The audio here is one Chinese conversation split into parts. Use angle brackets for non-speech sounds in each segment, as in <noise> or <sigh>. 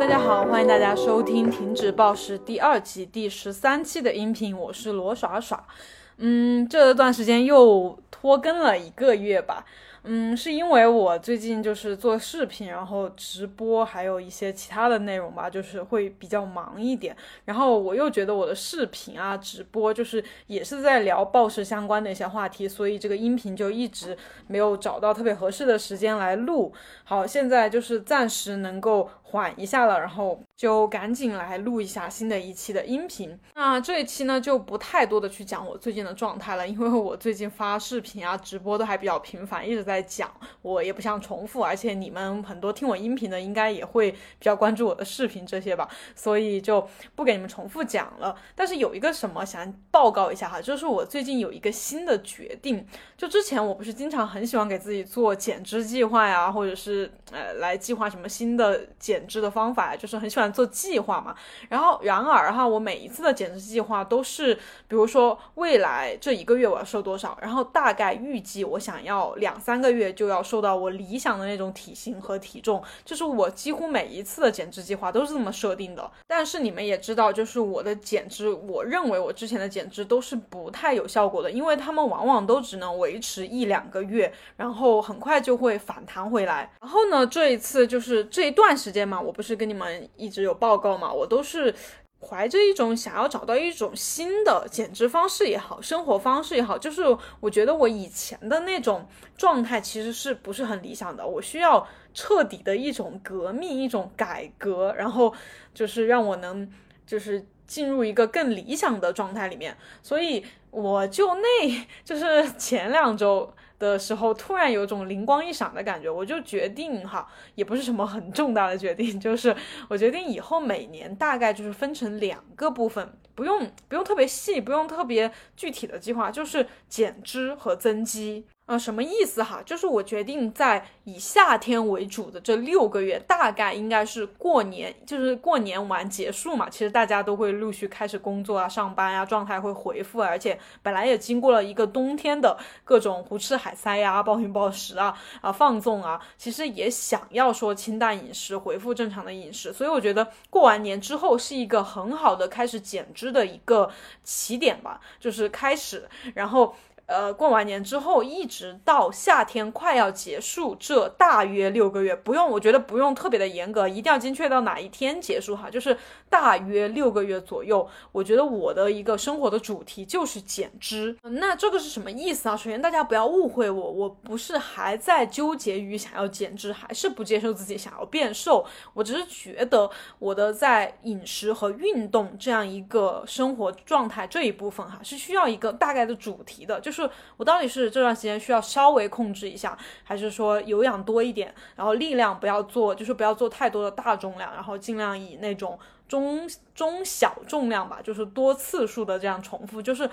大家好，欢迎大家收听《停止暴食》第二季第十三期的音频，我是罗耍耍。嗯，这段时间又拖更了一个月吧。嗯，是因为我最近就是做视频，然后直播，还有一些其他的内容吧，就是会比较忙一点。然后我又觉得我的视频啊、直播就是也是在聊暴食相关的一些话题，所以这个音频就一直没有找到特别合适的时间来录。好，现在就是暂时能够缓一下了，然后就赶紧来录一下新的一期的音频。那这一期呢，就不太多的去讲我最近的状态了，因为我最近发视频啊、直播都还比较频繁，一直在。讲，我也不想重复，而且你们很多听我音频的，应该也会比较关注我的视频这些吧，所以就不给你们重复讲了。但是有一个什么想报告一下哈，就是我最近有一个新的决定。就之前我不是经常很喜欢给自己做减脂计划呀，或者是呃来计划什么新的减减脂的方法，就是很喜欢做计划嘛。然后然而哈，我每一次的减脂计划都是，比如说未来这一个月我要瘦多少，然后大概预计我想要两三。个月就要瘦到我理想的那种体型和体重，就是我几乎每一次的减脂计划都是这么设定的。但是你们也知道，就是我的减脂，我认为我之前的减脂都是不太有效果的，因为他们往往都只能维持一两个月，然后很快就会反弹回来。然后呢，这一次就是这一段时间嘛，我不是跟你们一直有报告嘛，我都是。怀着一种想要找到一种新的减脂方式也好，生活方式也好，就是我觉得我以前的那种状态其实是不是很理想的，我需要彻底的一种革命、一种改革，然后就是让我能就是进入一个更理想的状态里面，所以我就那 <laughs> 就是前两周。的时候，突然有种灵光一闪的感觉，我就决定哈，也不是什么很重大的决定，就是我决定以后每年大概就是分成两个部分，不用不用特别细，不用特别具体的计划，就是减脂和增肌。啊，什么意思哈？就是我决定在以夏天为主的这六个月，大概应该是过年，就是过年完结束嘛。其实大家都会陆续开始工作啊、上班啊，状态会回复，而且本来也经过了一个冬天的各种胡吃海塞呀、暴饮暴食啊、啊放纵啊，其实也想要说清淡饮食，回复正常的饮食。所以我觉得过完年之后是一个很好的开始减脂的一个起点吧，就是开始，然后。呃，过完年之后，一直到夏天快要结束，这大约六个月，不用，我觉得不用特别的严格，一定要精确到哪一天结束哈，就是大约六个月左右。我觉得我的一个生活的主题就是减脂，那这个是什么意思啊？首先大家不要误会我，我不是还在纠结于想要减脂，还是不接受自己想要变瘦，我只是觉得我的在饮食和运动这样一个生活状态这一部分哈，是需要一个大概的主题的，就是。我到底是这段时间需要稍微控制一下，还是说有氧多一点，然后力量不要做，就是不要做太多的大重量，然后尽量以那种中中小重量吧，就是多次数的这样重复。就是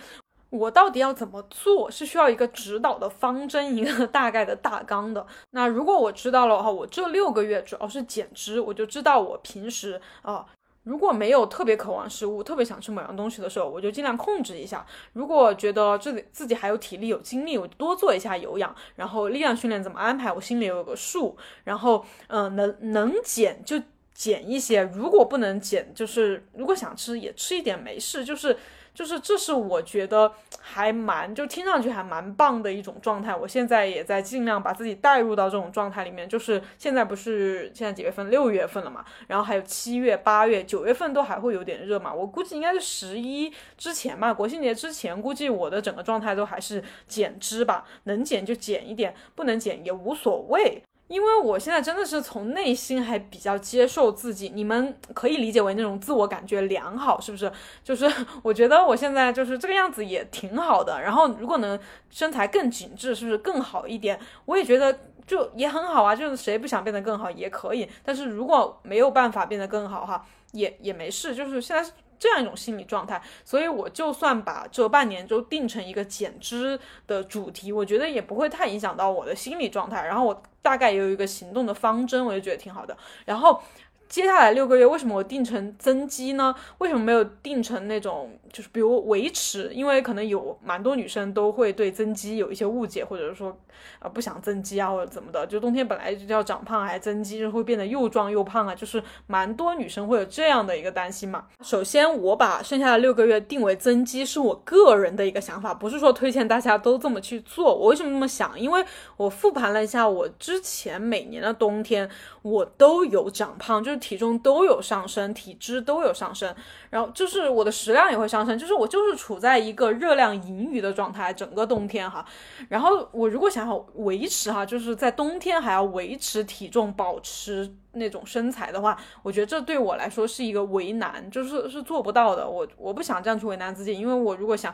我到底要怎么做，是需要一个指导的方针，一个大概的大纲的。那如果我知道了的话，我这六个月主要是减脂，我就知道我平时啊。如果没有特别渴望食物，特别想吃某样东西的时候，我就尽量控制一下。如果觉得自己自己还有体力、有精力，我多做一下有氧，然后力量训练怎么安排，我心里有个数。然后，嗯，能能减就减一些，如果不能减，就是如果想吃也吃一点没事，就是。就是，这是我觉得还蛮，就听上去还蛮棒的一种状态。我现在也在尽量把自己带入到这种状态里面。就是现在不是现在几月份？六月份了嘛，然后还有七月、八月、九月份都还会有点热嘛。我估计应该是十一之前吧，国庆节之前，估计我的整个状态都还是减脂吧，能减就减一点，不能减也无所谓。因为我现在真的是从内心还比较接受自己，你们可以理解为那种自我感觉良好，是不是？就是 <laughs> 我觉得我现在就是这个样子也挺好的。然后如果能身材更紧致，是不是更好一点？我也觉得就也很好啊。就是谁不想变得更好也可以，但是如果没有办法变得更好哈，也也没事。就是现在。这样一种心理状态，所以我就算把这半年就定成一个减脂的主题，我觉得也不会太影响到我的心理状态。然后我大概也有一个行动的方针，我就觉得挺好的。然后接下来六个月，为什么我定成增肌呢？为什么没有定成那种就是比如维持，因为可能有蛮多女生都会对增肌有一些误解，或者是说啊不想增肌啊或者怎么的，就冬天本来就要长胖还增肌，就会变得又壮又胖啊，就是蛮多女生会有这样的一个担心嘛。首先，我把剩下的六个月定为增肌，是我个人的一个想法，不是说推荐大家都这么去做。我为什么这么想？因为我复盘了一下，我之前每年的冬天我都有长胖，就体重都有上升，体脂都有上升，然后就是我的食量也会上升，就是我就是处在一个热量盈余的状态，整个冬天哈。然后我如果想要维持哈，就是在冬天还要维持体重，保持。那种身材的话，我觉得这对我来说是一个为难，就是是做不到的。我我不想这样去为难自己，因为我如果想，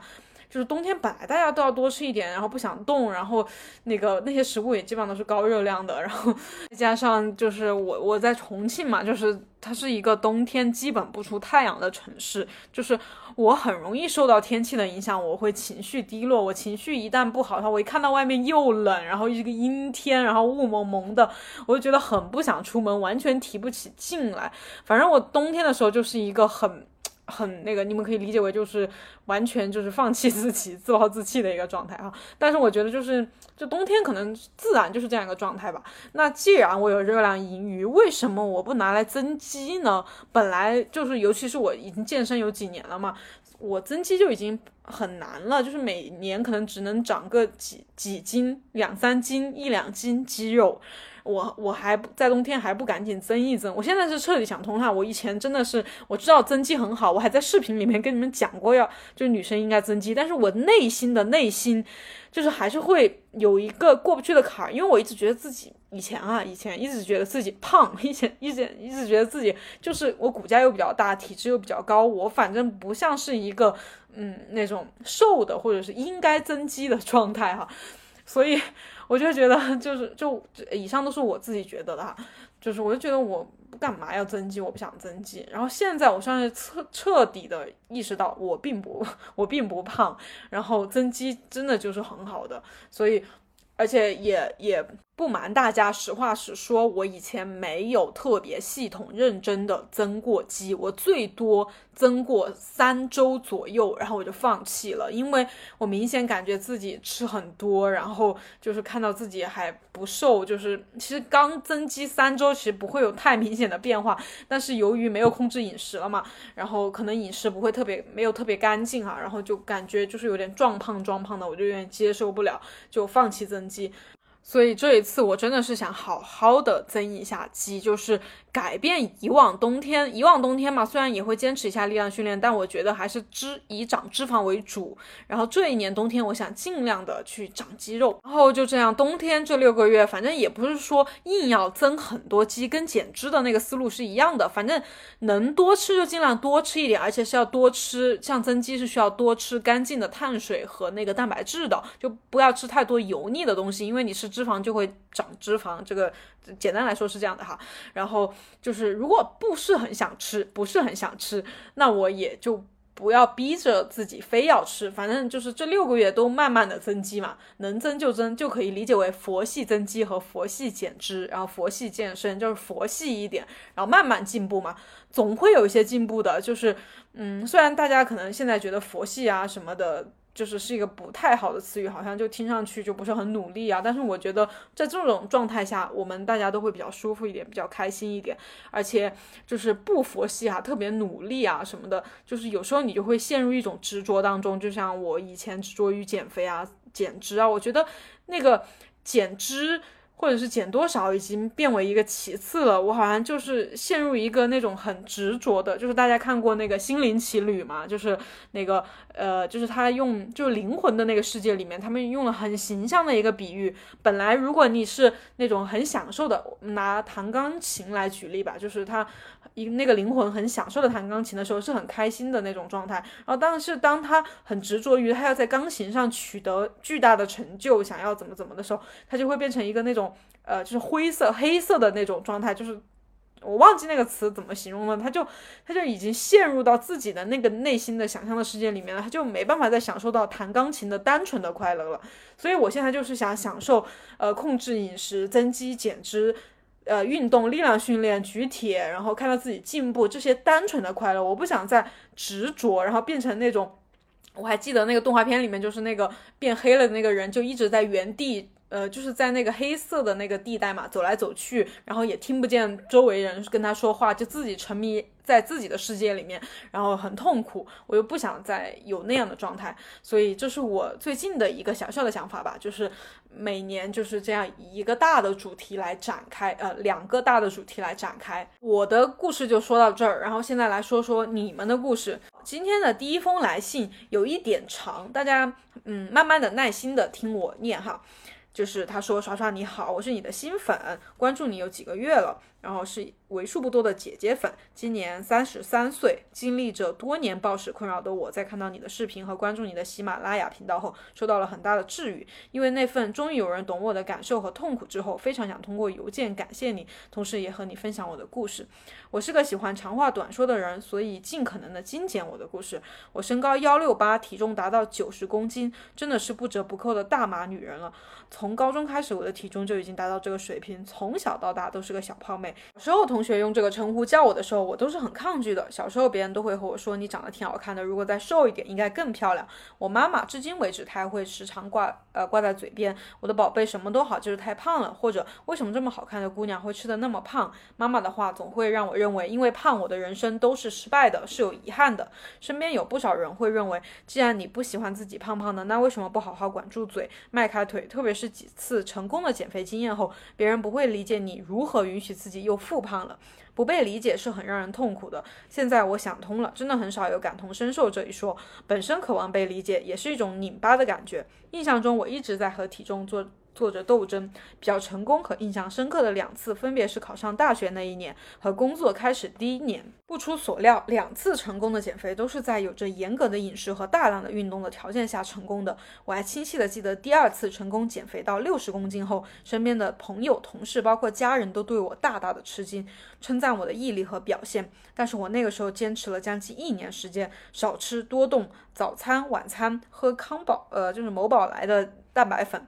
就是冬天本来大家都要多吃一点，然后不想动，然后那个那些食物也基本上都是高热量的，然后 <laughs> 再加上就是我我在重庆嘛，就是它是一个冬天基本不出太阳的城市，就是我很容易受到天气的影响，我会情绪低落。我情绪一旦不好的话，我一看到外面又冷，然后一个阴天，然后雾蒙蒙的，我就觉得很不想出门，完全提不起劲来。反正我冬天的时候就是一个很。很那个，你们可以理解为就是完全就是放弃自己、自暴自弃的一个状态啊。但是我觉得就是，就冬天可能自然就是这样一个状态吧。那既然我有热量盈余，为什么我不拿来增肌呢？本来就是，尤其是我已经健身有几年了嘛，我增肌就已经很难了，就是每年可能只能长个几几斤、两三斤、一两斤肌肉。我我还不在冬天还不赶紧增一增，我现在是彻底想通了。我以前真的是我知道增肌很好，我还在视频里面跟你们讲过，要就是女生应该增肌，但是我内心的内心就是还是会有一个过不去的坎儿，因为我一直觉得自己以前啊，以前一直觉得自己胖，以前一直一直觉得自己就是我骨架又比较大，体质又比较高，我反正不像是一个嗯那种瘦的或者是应该增肌的状态哈，所以。我就觉得，就是就以上都是我自己觉得的哈，就是我就觉得我干嘛要增肌，我不想增肌。然后现在我算是彻彻底的意识到，我并不 <laughs> 我并不胖，然后增肌真的就是很好的，所以而且也也。不瞒大家，实话实说，我以前没有特别系统认真的增过肌，我最多增过三周左右，然后我就放弃了，因为我明显感觉自己吃很多，然后就是看到自己还不瘦，就是其实刚增肌三周，其实不会有太明显的变化，但是由于没有控制饮食了嘛，然后可能饮食不会特别没有特别干净哈，然后就感觉就是有点壮胖壮胖的，我就有点接受不了，就放弃增肌。所以这一次我真的是想好好的增一下肌，就是改变以往冬天，以往冬天嘛，虽然也会坚持一下力量训练，但我觉得还是脂以长脂肪为主。然后这一年冬天，我想尽量的去长肌肉。然后就这样，冬天这六个月，反正也不是说硬要增很多肌，跟减脂的那个思路是一样的。反正能多吃就尽量多吃一点，而且是要多吃，像增肌是需要多吃干净的碳水和那个蛋白质的，就不要吃太多油腻的东西，因为你是。脂肪就会长脂肪，这个简单来说是这样的哈。然后就是如果不是很想吃，不是很想吃，那我也就不要逼着自己非要吃。反正就是这六个月都慢慢的增肌嘛，能增就增，就可以理解为佛系增肌和佛系减脂，然后佛系健身就是佛系一点，然后慢慢进步嘛，总会有一些进步的。就是嗯，虽然大家可能现在觉得佛系啊什么的。就是是一个不太好的词语，好像就听上去就不是很努力啊。但是我觉得在这种状态下，我们大家都会比较舒服一点，比较开心一点。而且就是不佛系啊，特别努力啊什么的，就是有时候你就会陷入一种执着当中。就像我以前执着于减肥啊、减脂啊，我觉得那个减脂。或者是减多少已经变为一个其次了，我好像就是陷入一个那种很执着的，就是大家看过那个《心灵奇旅》嘛，就是那个呃，就是他用就灵魂的那个世界里面，他们用了很形象的一个比喻。本来如果你是那种很享受的，拿弹钢琴来举例吧，就是他。一那个灵魂很享受的弹钢琴的时候，是很开心的那种状态。然后，但是当他很执着于他要在钢琴上取得巨大的成就，想要怎么怎么的时候，他就会变成一个那种呃，就是灰色、黑色的那种状态。就是我忘记那个词怎么形容了，他就他就已经陷入到自己的那个内心的想象的世界里面了，他就没办法再享受到弹钢琴的单纯的快乐了。所以我现在就是想享受呃，控制饮食、增肌、减脂。呃运动、力量训练、举铁，然后看到自己进步，这些单纯的快乐，我不想再执着，然后变成那种。我还记得那个动画片里面，就是那个变黑了的那个人，就一直在原地。呃，就是在那个黑色的那个地带嘛，走来走去，然后也听不见周围人跟他说话，就自己沉迷在自己的世界里面，然后很痛苦。我又不想再有那样的状态，所以这是我最近的一个小小的想法吧，就是每年就是这样一个大的主题来展开，呃，两个大的主题来展开。我的故事就说到这儿，然后现在来说说你们的故事。今天的第一封来信有一点长，大家嗯，慢慢的耐心的听我念哈。就是他说：“耍耍你好，我是你的新粉，关注你有几个月了。”然后是为数不多的姐姐粉，今年三十三岁，经历着多年暴食困扰的我，在看到你的视频和关注你的喜马拉雅频道后，受到了很大的治愈。因为那份终于有人懂我的感受和痛苦之后，非常想通过邮件感谢你，同时也和你分享我的故事。我是个喜欢长话短说的人，所以尽可能的精简我的故事。我身高幺六八，体重达到九十公斤，真的是不折不扣的大码女人了。从高中开始，我的体重就已经达到这个水平，从小到大都是个小胖妹。小时候同学用这个称呼叫我的时候，我都是很抗拒的。小时候别人都会和我说：“你长得挺好看的，如果再瘦一点，应该更漂亮。”我妈妈至今为止，她还会时常挂呃挂在嘴边：“我的宝贝，什么都好，就是太胖了。”或者“为什么这么好看的姑娘会吃的那么胖？”妈妈的话总会让我认为，因为胖，我的人生都是失败的，是有遗憾的。身边有不少人会认为，既然你不喜欢自己胖胖的，那为什么不好好管住嘴，迈开腿？特别是几次成功的减肥经验后，别人不会理解你如何允许自己。又复胖了，不被理解是很让人痛苦的。现在我想通了，真的很少有感同身受这一说。本身渴望被理解，也是一种拧巴的感觉。印象中，我一直在和体重做。做着斗争，比较成功和印象深刻的两次，分别是考上大学那一年和工作开始第一年。不出所料，两次成功的减肥都是在有着严格的饮食和大量的运动的条件下成功的。我还清晰的记得，第二次成功减肥到六十公斤后，身边的朋友、同事，包括家人都对我大大的吃惊，称赞我的毅力和表现。但是我那个时候坚持了将近一年时间，少吃多动，早餐、晚餐喝康宝，呃，就是某宝来的蛋白粉。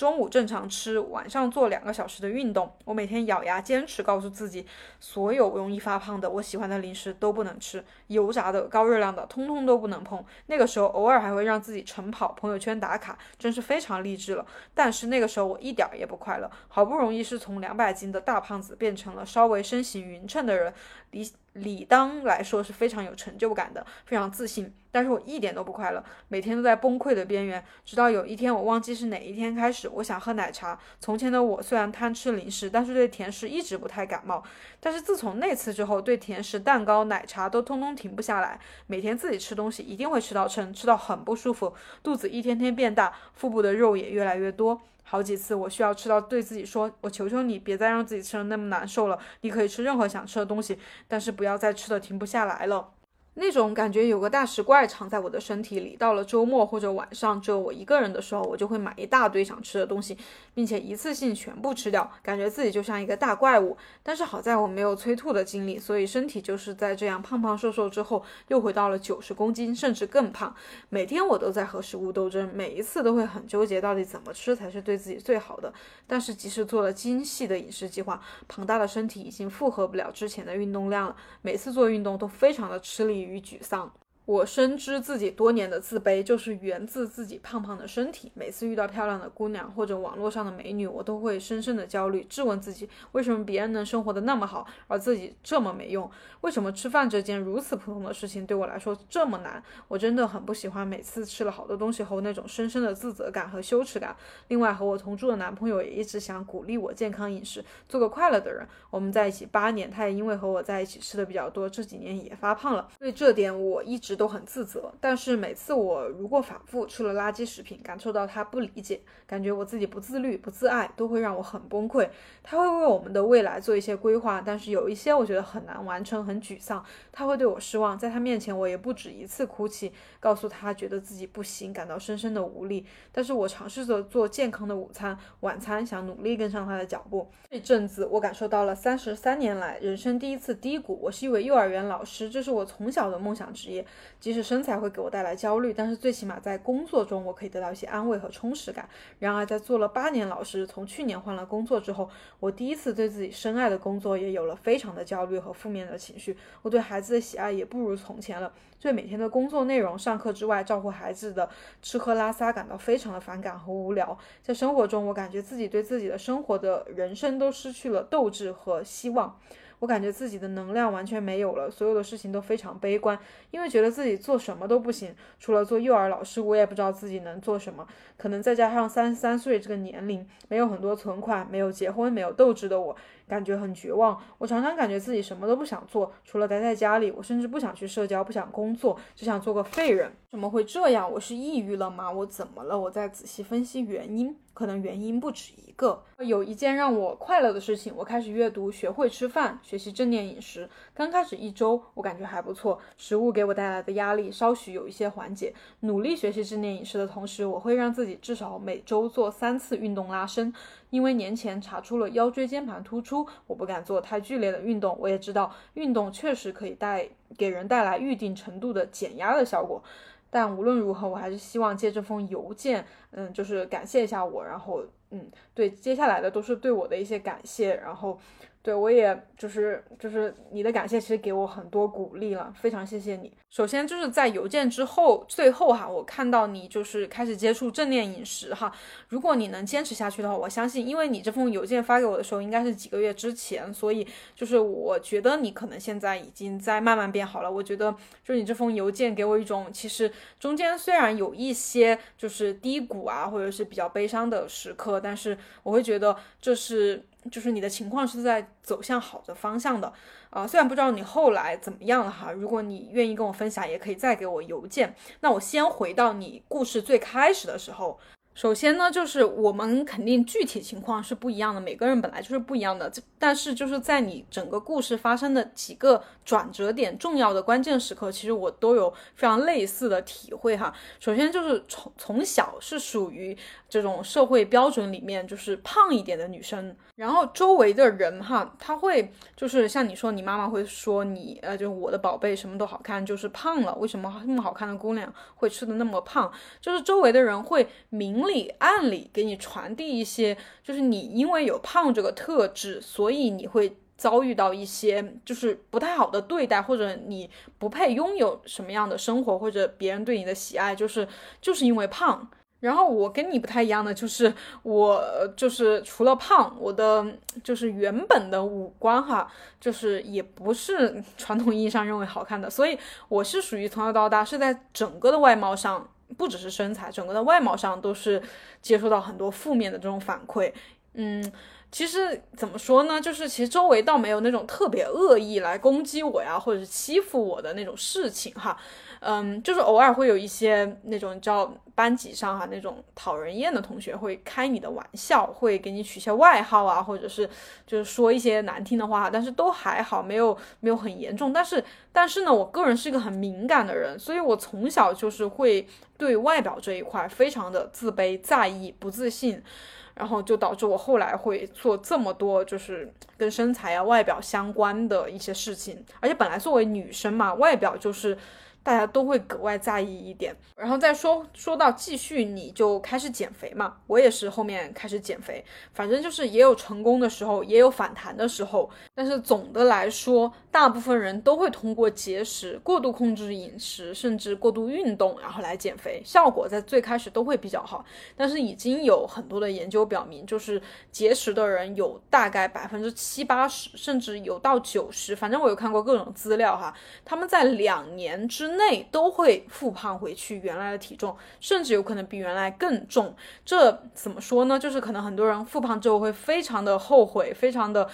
中午正常吃，晚上做两个小时的运动。我每天咬牙坚持，告诉自己，所有容易发胖的我喜欢的零食都不能吃，油炸的、高热量的，通通都不能碰。那个时候偶尔还会让自己晨跑，朋友圈打卡，真是非常励志了。但是那个时候我一点也不快乐，好不容易是从两百斤的大胖子变成了稍微身形匀称的人，理理当来说是非常有成就感的，非常自信。但是我一点都不快乐，每天都在崩溃的边缘。直到有一天，我忘记是哪一天开始，我想喝奶茶。从前的我虽然贪吃零食，但是对甜食一直不太感冒。但是自从那次之后，对甜食、蛋糕、奶茶都通通停不下来。每天自己吃东西一定会吃到撑，吃到很不舒服，肚子一天天变大，腹部的肉也越来越多。好几次我需要吃到对自己说：“我求求你，别再让自己吃的那么难受了。你可以吃任何想吃的东西，但是不要再吃的停不下来了。”那种感觉有个大食怪藏在我的身体里。到了周末或者晚上只有我一个人的时候，我就会买一大堆想吃的东西，并且一次性全部吃掉，感觉自己就像一个大怪物。但是好在我没有催吐的经历，所以身体就是在这样胖胖瘦瘦之后，又回到了九十公斤，甚至更胖。每天我都在和食物斗争，每一次都会很纠结，到底怎么吃才是对自己最好的。但是即使做了精细的饮食计划，庞大的身体已经负荷不了之前的运动量了。每次做运动都非常的吃力。与沮丧。我深知自己多年的自卑就是源自自己胖胖的身体。每次遇到漂亮的姑娘或者网络上的美女，我都会深深的焦虑，质问自己：为什么别人能生活的那么好，而自己这么没用？为什么吃饭这件如此普通的事情对我来说这么难？我真的很不喜欢每次吃了好多东西后那种深深的自责感和羞耻感。另外，和我同住的男朋友也一直想鼓励我健康饮食，做个快乐的人。我们在一起八年，他也因为和我在一起吃的比较多，这几年也发胖了。对这点，我一直。都很自责，但是每次我如果反复吃了垃圾食品，感受到他不理解，感觉我自己不自律、不自爱，都会让我很崩溃。他会为我们的未来做一些规划，但是有一些我觉得很难完成，很沮丧。他会对我失望，在他面前我也不止一次哭泣，告诉他觉得自己不行，感到深深的无力。但是我尝试着做健康的午餐、晚餐，想努力跟上他的脚步。这阵子我感受到了三十三年来人生第一次低谷。我是一位幼儿园老师，这是我从小的梦想职业。即使身材会给我带来焦虑，但是最起码在工作中我可以得到一些安慰和充实感。然而，在做了八年老师，从去年换了工作之后，我第一次对自己深爱的工作也有了非常的焦虑和负面的情绪。我对孩子的喜爱也不如从前了，对每天的工作内容、上课之外照顾孩子的吃喝拉撒感到非常的反感和无聊。在生活中，我感觉自己对自己的生活的人生都失去了斗志和希望。我感觉自己的能量完全没有了，所有的事情都非常悲观，因为觉得自己做什么都不行，除了做幼儿老师，我也不知道自己能做什么。可能再加上三十三岁这个年龄，没有很多存款，没有结婚，没有斗志的我。感觉很绝望，我常常感觉自己什么都不想做，除了待在家里。我甚至不想去社交，不想工作，只想做个废人。怎么会这样？我是抑郁了吗？我怎么了？我在仔细分析原因，可能原因不止一个。有一件让我快乐的事情，我开始阅读，学会吃饭，学习正念饮食。刚开始一周，我感觉还不错，食物给我带来的压力稍许有一些缓解。努力学习正念饮食的同时，我会让自己至少每周做三次运动拉伸。因为年前查出了腰椎间盘突出，我不敢做太剧烈的运动。我也知道运动确实可以带给人带来预定程度的减压的效果，但无论如何，我还是希望借这封邮件，嗯，就是感谢一下我，然后，嗯，对，接下来的都是对我的一些感谢，然后。对，我也就是就是你的感谢，其实给我很多鼓励了，非常谢谢你。首先就是在邮件之后，最后哈，我看到你就是开始接触正念饮食哈。如果你能坚持下去的话，我相信，因为你这封邮件发给我的时候应该是几个月之前，所以就是我觉得你可能现在已经在慢慢变好了。我觉得就是你这封邮件给我一种，其实中间虽然有一些就是低谷啊，或者是比较悲伤的时刻，但是我会觉得这是。就是你的情况是在走向好的方向的，啊，虽然不知道你后来怎么样了哈，如果你愿意跟我分享，也可以再给我邮件。那我先回到你故事最开始的时候。首先呢，就是我们肯定具体情况是不一样的，每个人本来就是不一样的。但是就是在你整个故事发生的几个转折点、重要的关键时刻，其实我都有非常类似的体会哈。首先就是从从小是属于这种社会标准里面就是胖一点的女生，然后周围的人哈，他会就是像你说，你妈妈会说你呃，就是我的宝贝什么都好看，就是胖了。为什么那么好看的姑娘会吃的那么胖？就是周围的人会明。里暗里给你传递一些，就是你因为有胖这个特质，所以你会遭遇到一些就是不太好的对待，或者你不配拥有什么样的生活，或者别人对你的喜爱，就是就是因为胖。然后我跟你不太一样的就是，我就是除了胖，我的就是原本的五官哈，就是也不是传统意义上认为好看的，所以我是属于从小到大是在整个的外貌上。不只是身材，整个的外貌上都是接受到很多负面的这种反馈。嗯，其实怎么说呢，就是其实周围倒没有那种特别恶意来攻击我呀，或者是欺负我的那种事情哈。嗯，就是偶尔会有一些那种叫班级上哈那种讨人厌的同学会开你的玩笑，会给你取些外号啊，或者是就是说一些难听的话，但是都还好，没有没有很严重。但是但是呢，我个人是一个很敏感的人，所以我从小就是会对外表这一块非常的自卑、在意、不自信，然后就导致我后来会做这么多就是跟身材啊、外表相关的一些事情。而且本来作为女生嘛，外表就是。大家都会格外在意一点，然后再说说到继续，你就开始减肥嘛。我也是后面开始减肥，反正就是也有成功的时候，也有反弹的时候。但是总的来说，大部分人都会通过节食、过度控制饮食，甚至过度运动，然后来减肥，效果在最开始都会比较好。但是已经有很多的研究表明，就是节食的人有大概百分之七八十，甚至有到九十，反正我有看过各种资料哈，他们在两年之内都会复胖回去原来的体重，甚至有可能比原来更重。这怎么说呢？就是可能很多人复胖之后会非常的后悔，非常的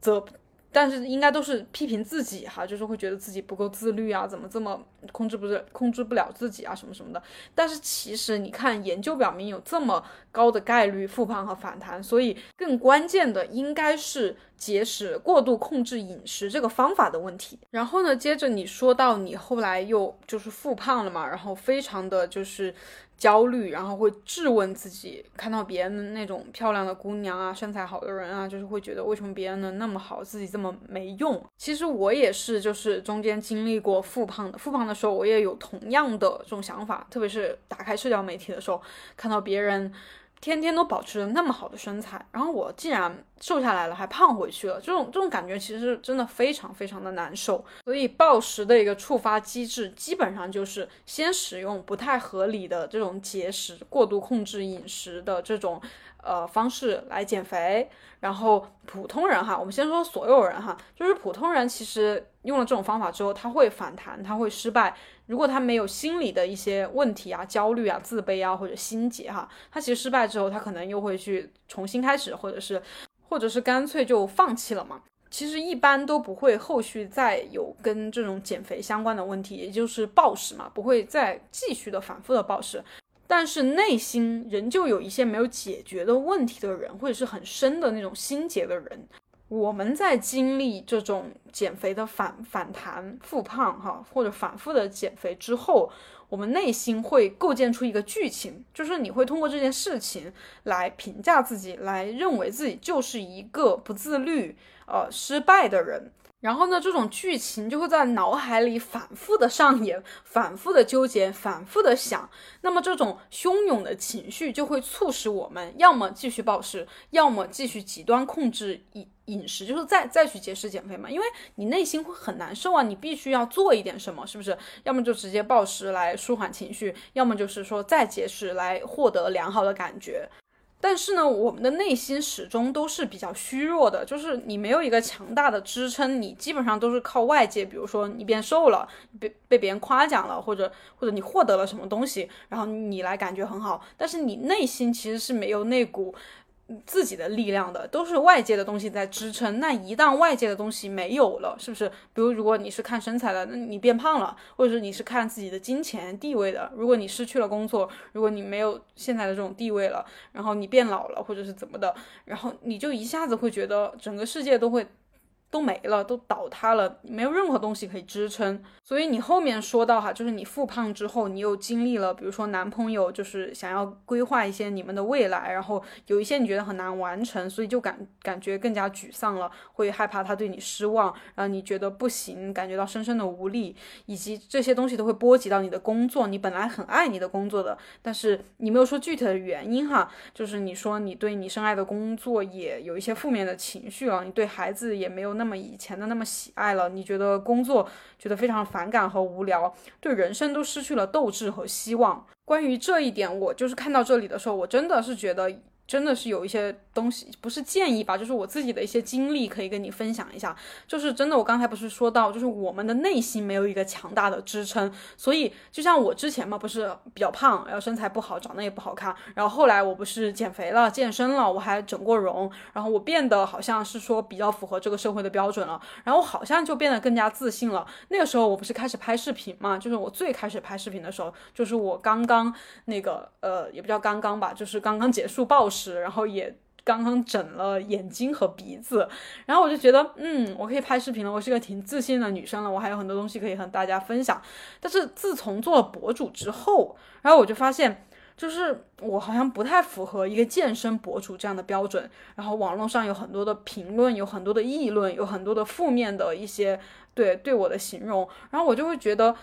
责。但是应该都是批评自己哈，就是会觉得自己不够自律啊，怎么这么控制不是控制不了自己啊，什么什么的。但是其实你看，研究表明有这么高的概率复胖和反弹，所以更关键的应该是节食、过度控制饮食这个方法的问题。然后呢，接着你说到你后来又就是复胖了嘛，然后非常的就是。焦虑，然后会质问自己，看到别人那种漂亮的姑娘啊，身材好的人啊，就是会觉得为什么别人能那么好，自己这么没用。其实我也是，就是中间经历过复胖的，复胖的时候我也有同样的这种想法，特别是打开社交媒体的时候，看到别人。天天都保持着那么好的身材，然后我竟然瘦下来了，还胖回去了，这种这种感觉其实真的非常非常的难受。所以暴食的一个触发机制，基本上就是先使用不太合理的这种节食、过度控制饮食的这种呃方式来减肥。然后普通人哈，我们先说所有人哈，就是普通人其实用了这种方法之后，他会反弹，他会失败。如果他没有心理的一些问题啊、焦虑啊、自卑啊或者心结哈，他其实失败之后，他可能又会去重新开始，或者是，或者是干脆就放弃了嘛。其实一般都不会后续再有跟这种减肥相关的问题，也就是暴食嘛，不会再继续的反复的暴食。但是内心仍旧有一些没有解决的问题的人，或者是很深的那种心结的人。我们在经历这种减肥的反反弹、复胖哈，或者反复的减肥之后，我们内心会构建出一个剧情，就是你会通过这件事情来评价自己，来认为自己就是一个不自律、呃失败的人。然后呢，这种剧情就会在脑海里反复的上演，反复的纠结，反复的想。那么这种汹涌的情绪就会促使我们要么继续暴食，要么继续极端控制饮饮食，就是再再去节食减肥嘛。因为你内心会很难受啊，你必须要做一点什么，是不是？要么就直接暴食来舒缓情绪，要么就是说再节食来获得良好的感觉。但是呢，我们的内心始终都是比较虚弱的，就是你没有一个强大的支撑，你基本上都是靠外界，比如说你变瘦了，被被别人夸奖了，或者或者你获得了什么东西，然后你来感觉很好，但是你内心其实是没有那股。自己的力量的都是外界的东西在支撑，那一旦外界的东西没有了，是不是？比如如果你是看身材的，那你变胖了，或者是你是看自己的金钱地位的，如果你失去了工作，如果你没有现在的这种地位了，然后你变老了，或者是怎么的，然后你就一下子会觉得整个世界都会。都没了，都倒塌了，没有任何东西可以支撑。所以你后面说到哈，就是你复胖之后，你又经历了，比如说男朋友就是想要规划一些你们的未来，然后有一些你觉得很难完成，所以就感感觉更加沮丧了，会害怕他对你失望，然后你觉得不行，感觉到深深的无力，以及这些东西都会波及到你的工作。你本来很爱你的工作的，但是你没有说具体的原因哈，就是你说你对你深爱的工作也有一些负面的情绪了，你对孩子也没有。那么以前的那么喜爱了，你觉得工作觉得非常反感和无聊，对人生都失去了斗志和希望。关于这一点，我就是看到这里的时候，我真的是觉得。真的是有一些东西，不是建议吧，就是我自己的一些经历可以跟你分享一下。就是真的，我刚才不是说到，就是我们的内心没有一个强大的支撑，所以就像我之前嘛，不是比较胖，然后身材不好，长得也不好看，然后后来我不是减肥了，健身了，我还整过容，然后我变得好像是说比较符合这个社会的标准了，然后好像就变得更加自信了。那个时候我不是开始拍视频嘛，就是我最开始拍视频的时候，就是我刚刚那个呃，也不叫刚刚吧，就是刚刚结束暴食。然后也刚刚整了眼睛和鼻子，然后我就觉得，嗯，我可以拍视频了，我是个挺自信的女生了，我还有很多东西可以和大家分享。但是自从做了博主之后，然后我就发现，就是我好像不太符合一个健身博主这样的标准。然后网络上有很多的评论，有很多的议论，有很多的负面的一些对对我的形容，然后我就会觉得。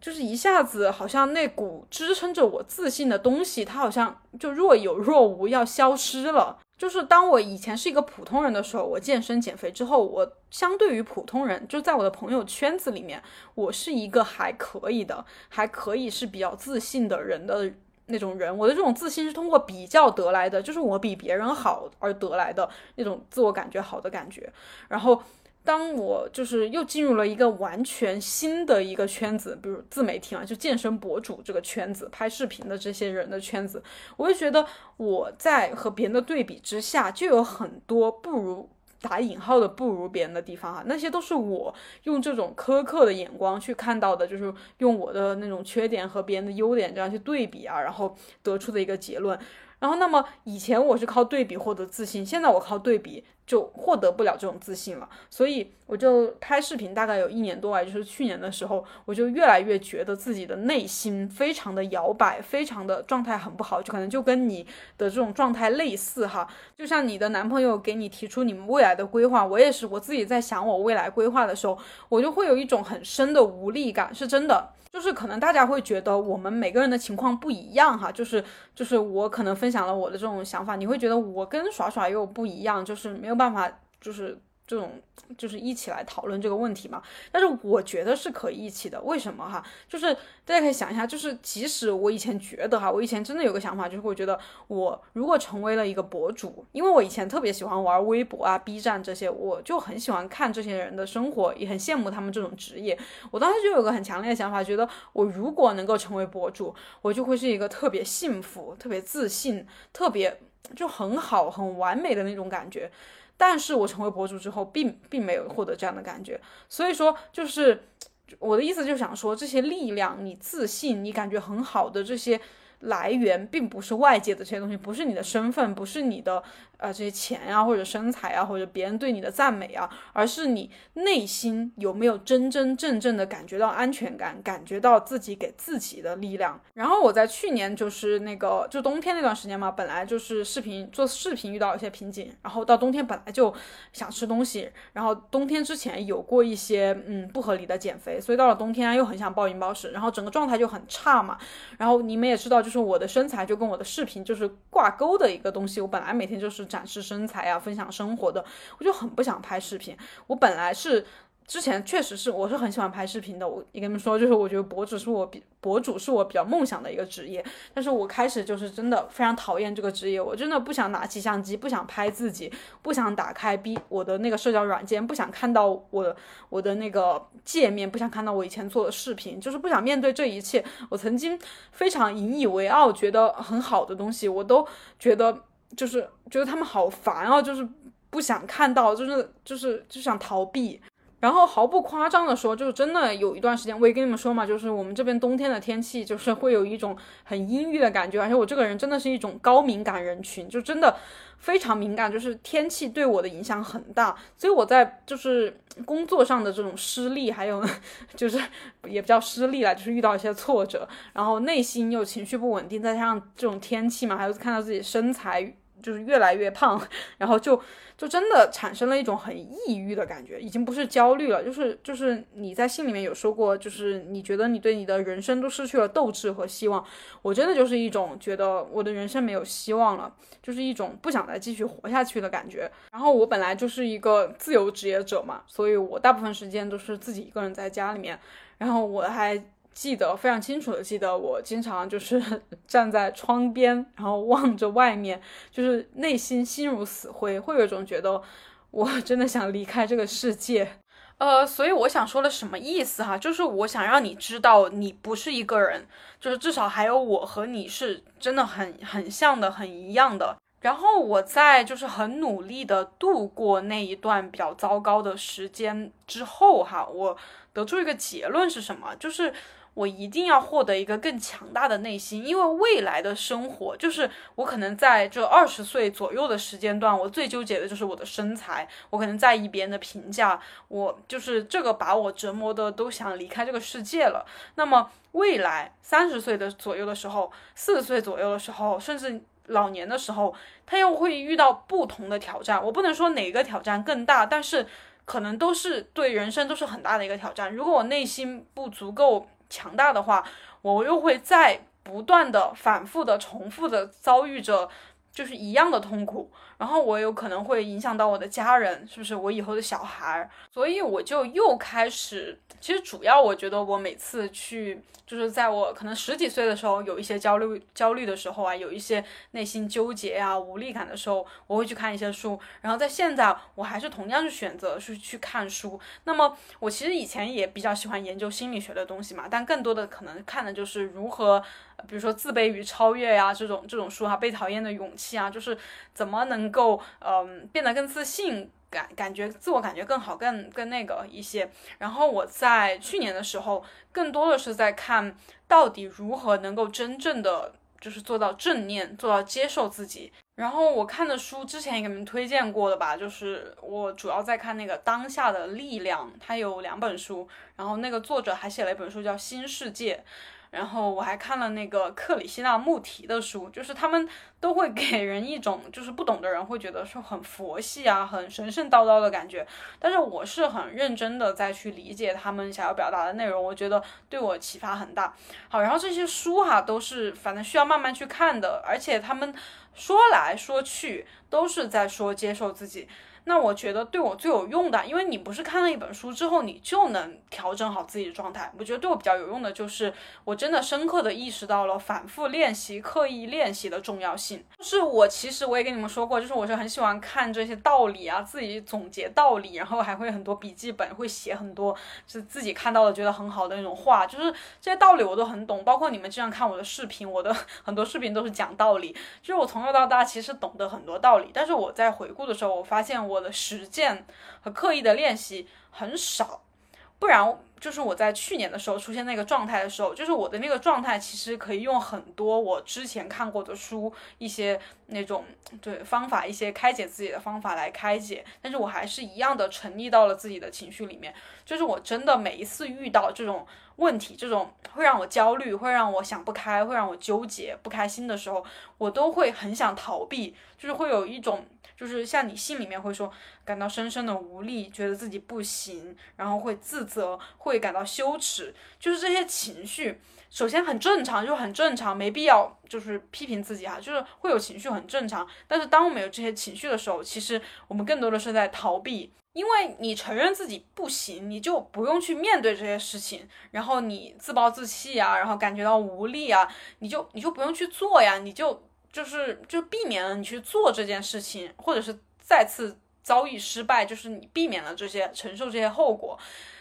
就是一下子，好像那股支撑着我自信的东西，它好像就若有若无，要消失了。就是当我以前是一个普通人的时候，我健身减肥之后，我相对于普通人，就在我的朋友圈子里面，我是一个还可以的，还可以是比较自信的人的那种人。我的这种自信是通过比较得来的，就是我比别人好而得来的那种自我感觉好的感觉，然后。当我就是又进入了一个完全新的一个圈子，比如自媒体啊，就健身博主这个圈子，拍视频的这些人的圈子，我就觉得我在和别人的对比之下，就有很多不如打引号的不如别人的地方哈，那些都是我用这种苛刻的眼光去看到的，就是用我的那种缺点和别人的优点这样去对比啊，然后得出的一个结论。然后，那么以前我是靠对比获得自信，现在我靠对比就获得不了这种自信了。所以我就拍视频，大概有一年多啊，就是去年的时候，我就越来越觉得自己的内心非常的摇摆，非常的状态很不好，就可能就跟你的这种状态类似哈。就像你的男朋友给你提出你们未来的规划，我也是我自己在想我未来规划的时候，我就会有一种很深的无力感，是真的。就是可能大家会觉得我们每个人的情况不一样哈，就是就是我可能分享了我的这种想法，你会觉得我跟耍耍又不一样，就是没有办法，就是。这种就是一起来讨论这个问题嘛，但是我觉得是可以一起的。为什么哈？就是大家可以想一下，就是即使我以前觉得哈，我以前真的有个想法，就是我觉得我如果成为了一个博主，因为我以前特别喜欢玩微博啊、B 站这些，我就很喜欢看这些人的生活，也很羡慕他们这种职业。我当时就有个很强烈的想法，觉得我如果能够成为博主，我就会是一个特别幸福、特别自信、特别就很好、很完美的那种感觉。但是我成为博主之后，并并没有获得这样的感觉，所以说就是我的意思，就想说这些力量，你自信，你感觉很好的这些来源，并不是外界的这些东西，不是你的身份，不是你的。呃，这些钱呀，或者身材啊，或者别人对你的赞美啊，而是你内心有没有真真正正的感觉到安全感，感觉到自己给自己的力量。然后我在去年就是那个就冬天那段时间嘛，本来就是视频做视频遇到一些瓶颈，然后到冬天本来就想吃东西，然后冬天之前有过一些嗯不合理的减肥，所以到了冬天又很想暴饮暴食，然后整个状态就很差嘛。然后你们也知道，就是我的身材就跟我的视频就是挂钩的一个东西，我本来每天就是。展示身材啊，分享生活的，我就很不想拍视频。我本来是之前确实是我是很喜欢拍视频的。我也跟你们说，就是我觉得博主是我比博主是我比较梦想的一个职业。但是我开始就是真的非常讨厌这个职业，我真的不想拿起相机，不想拍自己，不想打开 B 我的那个社交软件，不想看到我的我的那个界面，不想看到我以前做的视频，就是不想面对这一切。我曾经非常引以为傲，觉得很好的东西，我都觉得。就是觉得他们好烦啊，就是不想看到，就是就是就想逃避。然后毫不夸张的说，就是真的有一段时间，我也跟你们说嘛，就是我们这边冬天的天气，就是会有一种很阴郁的感觉。而且我这个人真的是一种高敏感人群，就真的非常敏感，就是天气对我的影响很大。所以我在就是工作上的这种失利，还有 <laughs> 就是也比较失利了，就是遇到一些挫折，然后内心又情绪不稳定，再加上这种天气嘛，还有看到自己身材。就是越来越胖，然后就就真的产生了一种很抑郁的感觉，已经不是焦虑了，就是就是你在信里面有说过，就是你觉得你对你的人生都失去了斗志和希望，我真的就是一种觉得我的人生没有希望了，就是一种不想再继续活下去的感觉。然后我本来就是一个自由职业者嘛，所以我大部分时间都是自己一个人在家里面，然后我还。记得非常清楚的，记得我经常就是 <laughs> 站在窗边，然后望着外面，就是内心心如死灰，会有一种觉得我真的想离开这个世界。呃，所以我想说的什么意思哈？就是我想让你知道，你不是一个人，就是至少还有我和你是真的很很像的，很一样的。然后我在就是很努力的度过那一段比较糟糕的时间之后哈，我得出一个结论是什么？就是。我一定要获得一个更强大的内心，因为未来的生活就是我可能在这二十岁左右的时间段，我最纠结的就是我的身材，我可能在意别人的评价，我就是这个把我折磨的都想离开这个世界了。那么未来三十岁的左右的时候，四十岁左右的时候，甚至老年的时候，他又会遇到不同的挑战。我不能说哪个挑战更大，但是可能都是对人生都是很大的一个挑战。如果我内心不足够。强大的话，我又会再不断的、反复的、重复的遭遇着，就是一样的痛苦。然后我有可能会影响到我的家人，是不是？我以后的小孩，所以我就又开始。其实主要我觉得，我每次去，就是在我可能十几岁的时候，有一些焦虑、焦虑的时候啊，有一些内心纠结啊、无力感的时候，我会去看一些书。然后在现在，我还是同样是选择是去看书。那么我其实以前也比较喜欢研究心理学的东西嘛，但更多的可能看的就是如何，比如说自卑与超越呀这种这种书啊，被讨厌的勇啊，就是怎么能够嗯变得更自信。感感觉自我感觉更好，更更那个一些。然后我在去年的时候，更多的是在看到底如何能够真正的就是做到正念，做到接受自己。然后我看的书之前也给你们推荐过的吧，就是我主要在看那个《当下的力量》，它有两本书，然后那个作者还写了一本书叫《新世界》。然后我还看了那个克里希那穆提的书，就是他们都会给人一种就是不懂的人会觉得说很佛系啊，很神神叨叨的感觉。但是我是很认真的在去理解他们想要表达的内容，我觉得对我启发很大。好，然后这些书哈都是反正需要慢慢去看的，而且他们说来说去都是在说接受自己。那我觉得对我最有用的，因为你不是看了一本书之后你就能调整好自己的状态。我觉得对我比较有用的就是，我真的深刻的意识到了反复练习、刻意练习的重要性。就是我其实我也跟你们说过，就是我是很喜欢看这些道理啊，自己总结道理，然后还会很多笔记本，会写很多是自己看到的觉得很好的那种话。就是这些道理我都很懂，包括你们经常看我的视频，我的很多视频都是讲道理。就是我从小到大其实懂得很多道理，但是我在回顾的时候，我发现。我的实践和刻意的练习很少，不然就是我在去年的时候出现那个状态的时候，就是我的那个状态其实可以用很多我之前看过的书一些那种对方法，一些开解自己的方法来开解，但是我还是一样的沉溺到了自己的情绪里面，就是我真的每一次遇到这种问题，这种会让我焦虑，会让我想不开，会让我纠结不开心的时候，我都会很想逃避，就是会有一种。就是像你心里面会说感到深深的无力，觉得自己不行，然后会自责，会感到羞耻，就是这些情绪，首先很正常，就很正常，没必要就是批评自己哈，就是会有情绪很正常。但是当我们有这些情绪的时候，其实我们更多的是在逃避，因为你承认自己不行，你就不用去面对这些事情，然后你自暴自弃啊，然后感觉到无力啊，你就你就不用去做呀，你就。就是就避免了你去做这件事情，或者是再次遭遇失败，就是你避免了这些承受这些后果，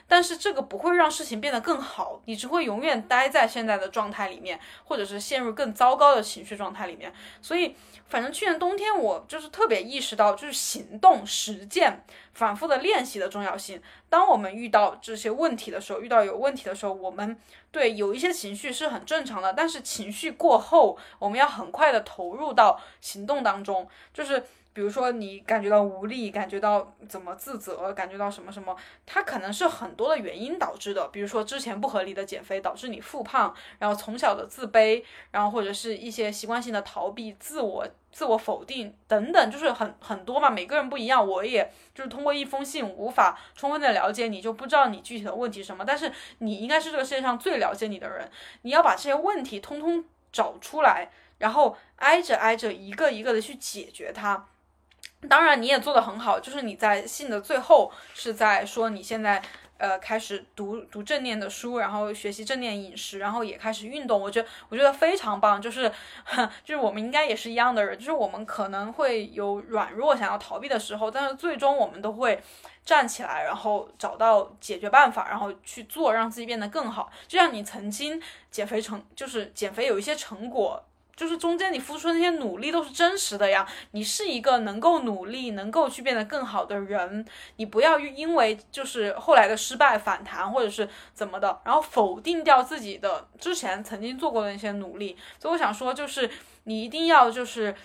但是这个不会让事情变得更好，你只会永远待在现在的状态里面，或者是陷入更糟糕的情绪状态里面。所以，反正去年冬天我就是特别意识到，就是行动实践、反复的练习的重要性。当我们遇到这些问题的时候，遇到有问题的时候，我们。对，有一些情绪是很正常的，但是情绪过后，我们要很快的投入到行动当中。就是比如说你感觉到无力，感觉到怎么自责，感觉到什么什么，它可能是很多的原因导致的。比如说之前不合理的减肥导致你复胖，然后从小的自卑，然后或者是一些习惯性的逃避、自我。自我否定等等，就是很很多嘛，每个人不一样。我也就是通过一封信无法充分的了解你，就不知道你具体的问题什么。但是你应该是这个世界上最了解你的人，你要把这些问题通通找出来，然后挨着挨着一个一个的去解决它。当然你也做得很好，就是你在信的最后是在说你现在。呃，开始读读正念的书，然后学习正念饮食，然后也开始运动。我觉得我觉得非常棒，就是 <laughs> 就是我们应该也是一样的人，就是我们可能会有软弱想要逃避的时候，但是最终我们都会站起来，然后找到解决办法，然后去做，让自己变得更好。就像你曾经减肥成，就是减肥有一些成果。就是中间你付出的那些努力都是真实的呀，你是一个能够努力、能够去变得更好的人，你不要因为就是后来的失败反弹或者是怎么的，然后否定掉自己的之前曾经做过的那些努力。所以我想说，就是你一定要就是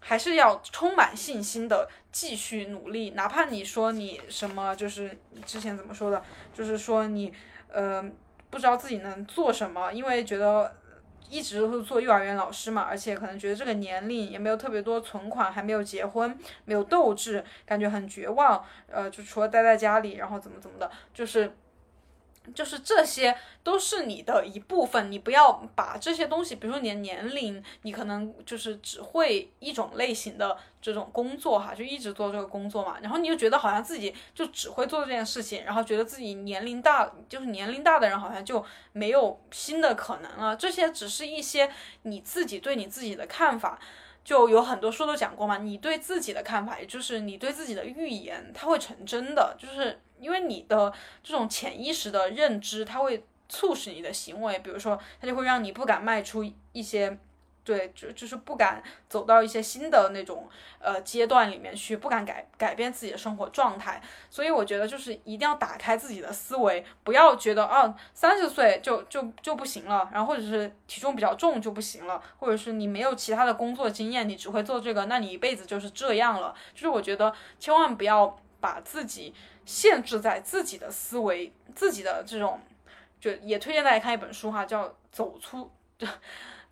还是要充满信心的继续努力，哪怕你说你什么就是之前怎么说的，就是说你呃不知道自己能做什么，因为觉得。一直都是做幼儿园老师嘛，而且可能觉得这个年龄也没有特别多存款，还没有结婚，没有斗志，感觉很绝望。呃，就除了待在家里，然后怎么怎么的，就是。就是这些都是你的一部分，你不要把这些东西，比如说你的年龄，你可能就是只会一种类型的这种工作哈，就一直做这个工作嘛，然后你就觉得好像自己就只会做这件事情，然后觉得自己年龄大，就是年龄大的人好像就没有新的可能了。这些只是一些你自己对你自己的看法，就有很多书都讲过嘛，你对自己的看法，也就是你对自己的预言，它会成真的，就是。因为你的这种潜意识的认知，它会促使你的行为，比如说，它就会让你不敢迈出一些，对，就就是不敢走到一些新的那种呃阶段里面去，不敢改改变自己的生活状态。所以我觉得就是一定要打开自己的思维，不要觉得啊三十岁就就就不行了，然后或者是体重比较重就不行了，或者是你没有其他的工作经验，你只会做这个，那你一辈子就是这样了。就是我觉得千万不要把自己限制在自己的思维、自己的这种，就也推荐大家看一本书哈，叫《走出》。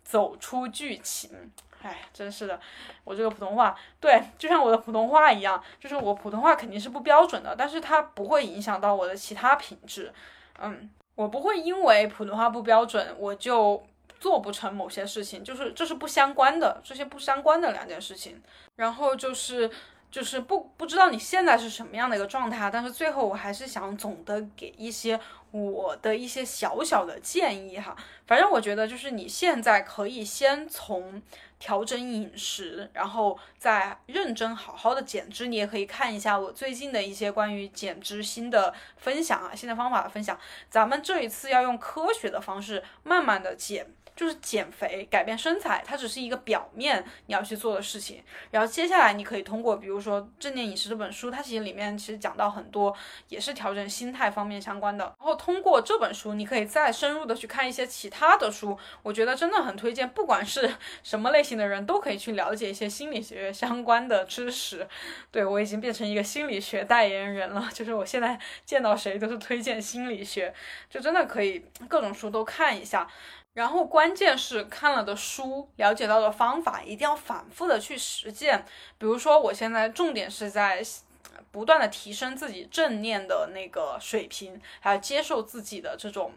走出剧情，哎，真是的，我这个普通话，对，就像我的普通话一样，就是我普通话肯定是不标准的，但是它不会影响到我的其他品质，嗯，我不会因为普通话不标准，我就做不成某些事情，就是这是不相关的，这些不相关的两件事情，然后就是。就是不不知道你现在是什么样的一个状态，但是最后我还是想总的给一些我的一些小小的建议哈。反正我觉得就是你现在可以先从调整饮食，然后再认真好好的减脂。你也可以看一下我最近的一些关于减脂新的分享啊，新的方法的分享。咱们这一次要用科学的方式，慢慢的减。就是减肥、改变身材，它只是一个表面你要去做的事情。然后接下来你可以通过，比如说《正念饮食》这本书，它其实里面其实讲到很多，也是调整心态方面相关的。然后通过这本书，你可以再深入的去看一些其他的书。我觉得真的很推荐，不管是 <laughs> 什么类型的人，都可以去了解一些心理学相关的知识。对我已经变成一个心理学代言人了，就是我现在见到谁都是推荐心理学，就真的可以各种书都看一下。然后关键是看了的书，了解到的方法，一定要反复的去实践。比如说，我现在重点是在不断的提升自己正念的那个水平，还有接受自己的这种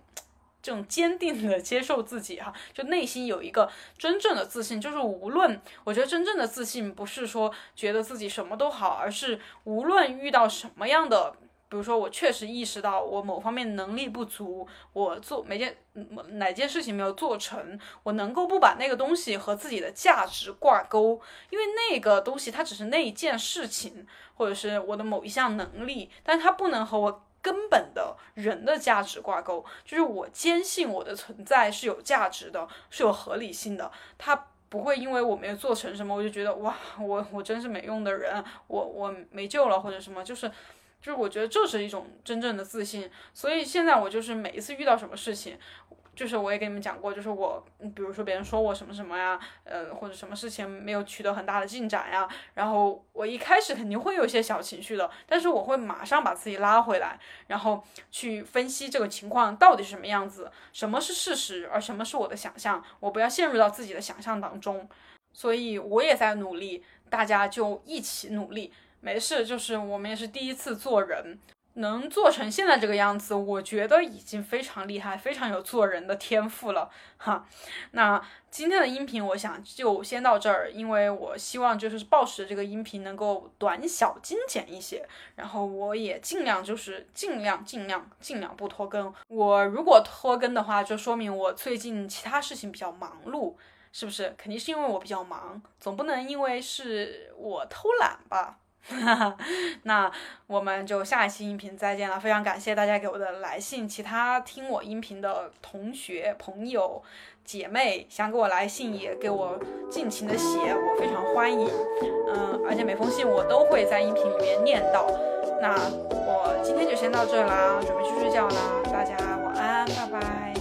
这种坚定的接受自己哈，就内心有一个真正的自信。就是无论我觉得真正的自信不是说觉得自己什么都好，而是无论遇到什么样的。比如说，我确实意识到我某方面能力不足，我做每件哪件事情没有做成，我能够不把那个东西和自己的价值挂钩，因为那个东西它只是那一件事情，或者是我的某一项能力，但它不能和我根本的人的价值挂钩。就是我坚信我的存在是有价值的，是有合理性的，它不会因为我没有做成什么，我就觉得哇，我我真是没用的人，我我没救了或者什么，就是。就是我觉得这是一种真正的自信，所以现在我就是每一次遇到什么事情，就是我也跟你们讲过，就是我，比如说别人说我什么什么呀，呃，或者什么事情没有取得很大的进展呀，然后我一开始肯定会有一些小情绪的，但是我会马上把自己拉回来，然后去分析这个情况到底是什么样子，什么是事实，而什么是我的想象，我不要陷入到自己的想象当中，所以我也在努力，大家就一起努力。没事，就是我们也是第一次做人，能做成现在这个样子，我觉得已经非常厉害，非常有做人的天赋了哈。那今天的音频，我想就先到这儿，因为我希望就是暴食这个音频能够短小精简一些，然后我也尽量就是尽量尽量尽量不拖更。我如果拖更的话，就说明我最近其他事情比较忙碌，是不是？肯定是因为我比较忙，总不能因为是我偷懒吧？<laughs> 那我们就下一期音频再见了。非常感谢大家给我的来信，其他听我音频的同学、朋友、姐妹想给我来信也给我尽情的写，我非常欢迎。嗯，而且每封信我都会在音频里面念到。那我今天就先到这啦，准备去睡觉啦，大家晚安，拜拜。